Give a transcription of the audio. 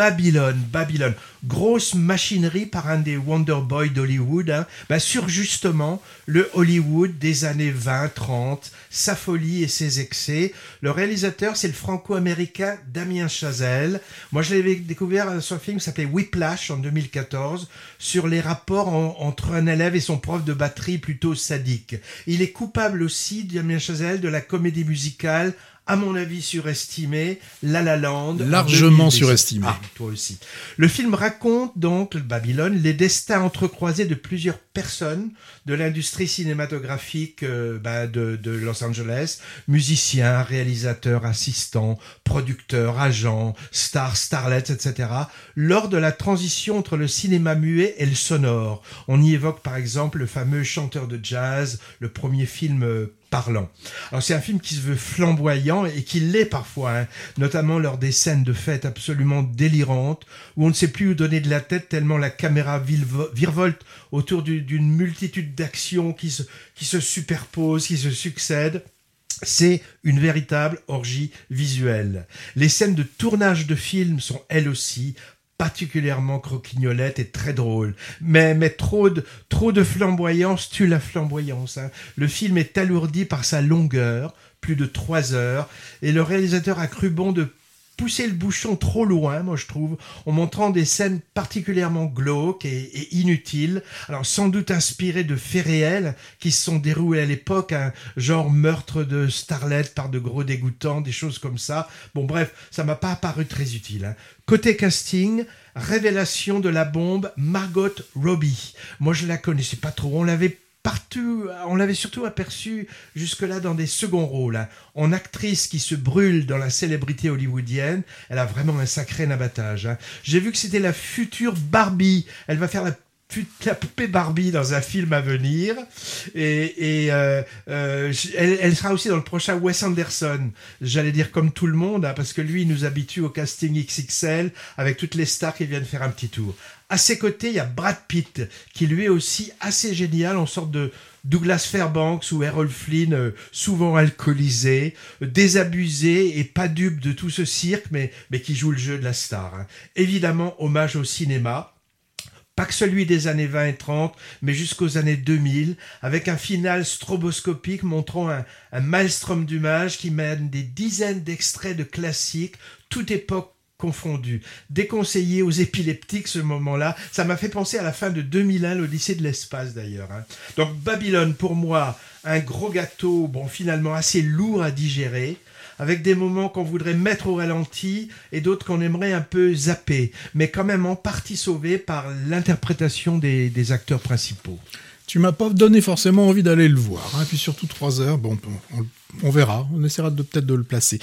Babylone, Babylone, grosse machinerie par un des Wonder Boys d'Hollywood, hein, bah, sur justement le Hollywood des années 20-30, sa folie et ses excès. Le réalisateur, c'est le franco-américain Damien Chazelle. Moi, je l'avais découvert sur un film qui s'appelait Whiplash en 2014, sur les rapports entre un élève et son prof de batterie plutôt sadique. Il est coupable aussi, Damien Chazelle, de la comédie musicale à mon avis surestimé, La La Land. Largement surestimé. Ah, toi aussi. Le film raconte donc, Babylone, les destins entrecroisés de plusieurs personnes de l'industrie cinématographique euh, bah, de, de, Los Angeles, musiciens, réalisateurs, assistants, producteurs, agents, stars, starlets, etc., lors de la transition entre le cinéma muet et le sonore. On y évoque par exemple le fameux chanteur de jazz, le premier film euh, parlant. Alors c'est un film qui se veut flamboyant et qui l'est parfois, hein, notamment lors des scènes de fête absolument délirantes où on ne sait plus où donner de la tête tellement la caméra virevolte autour d'une multitude d'actions qui se, qui se superposent, qui se succèdent. C'est une véritable orgie visuelle. Les scènes de tournage de films sont elles aussi particulièrement croquignolette et très drôle. Mais, mais trop, de, trop de flamboyance tue la flamboyance. Hein. Le film est alourdi par sa longueur, plus de trois heures, et le réalisateur a cru bon de pousser le bouchon trop loin, moi je trouve, en montrant des scènes particulièrement glauques et, inutiles, alors sans doute inspirées de faits réels qui se sont déroulés à l'époque, un genre meurtre de starlet par de gros dégoûtants, des choses comme ça. Bon bref, ça m'a pas paru très utile. Hein. Côté casting, révélation de la bombe Margot Robbie. Moi je la connaissais pas trop, on l'avait partout, on l'avait surtout aperçu jusque-là dans des seconds rôles. Hein. En actrice qui se brûle dans la célébrité hollywoodienne, elle a vraiment un sacré nabattage. Hein. J'ai vu que c'était la future Barbie. Elle va faire la poupée Barbie dans un film à venir et, euh, euh, elle, sera aussi dans le prochain Wes Anderson j'allais dire comme tout le monde hein, parce que lui il nous habitue au casting XXL avec toutes les stars qui viennent faire un petit tour à ses côtés, il y a Brad Pitt, qui lui est aussi assez génial, en sorte de Douglas Fairbanks ou Errol Flynn, euh, souvent alcoolisé, désabusé et pas dupe de tout ce cirque, mais, mais qui joue le jeu de la star. Hein. Évidemment, hommage au cinéma, pas que celui des années 20 et 30, mais jusqu'aux années 2000, avec un final stroboscopique montrant un, maelstrom d'humages qui mène des dizaines d'extraits de classiques, toute époque confondu, déconseillé aux épileptiques ce moment-là. Ça m'a fait penser à la fin de 2001, l'Odyssée de l'espace d'ailleurs. Hein. Donc Babylone, pour moi, un gros gâteau, bon finalement assez lourd à digérer, avec des moments qu'on voudrait mettre au ralenti et d'autres qu'on aimerait un peu zapper, mais quand même en partie sauvés par l'interprétation des, acteurs principaux. Tu m'as pas donné forcément envie d'aller le voir, hein. puis surtout trois heures, bon, on, on verra, on essaiera de peut-être de le placer.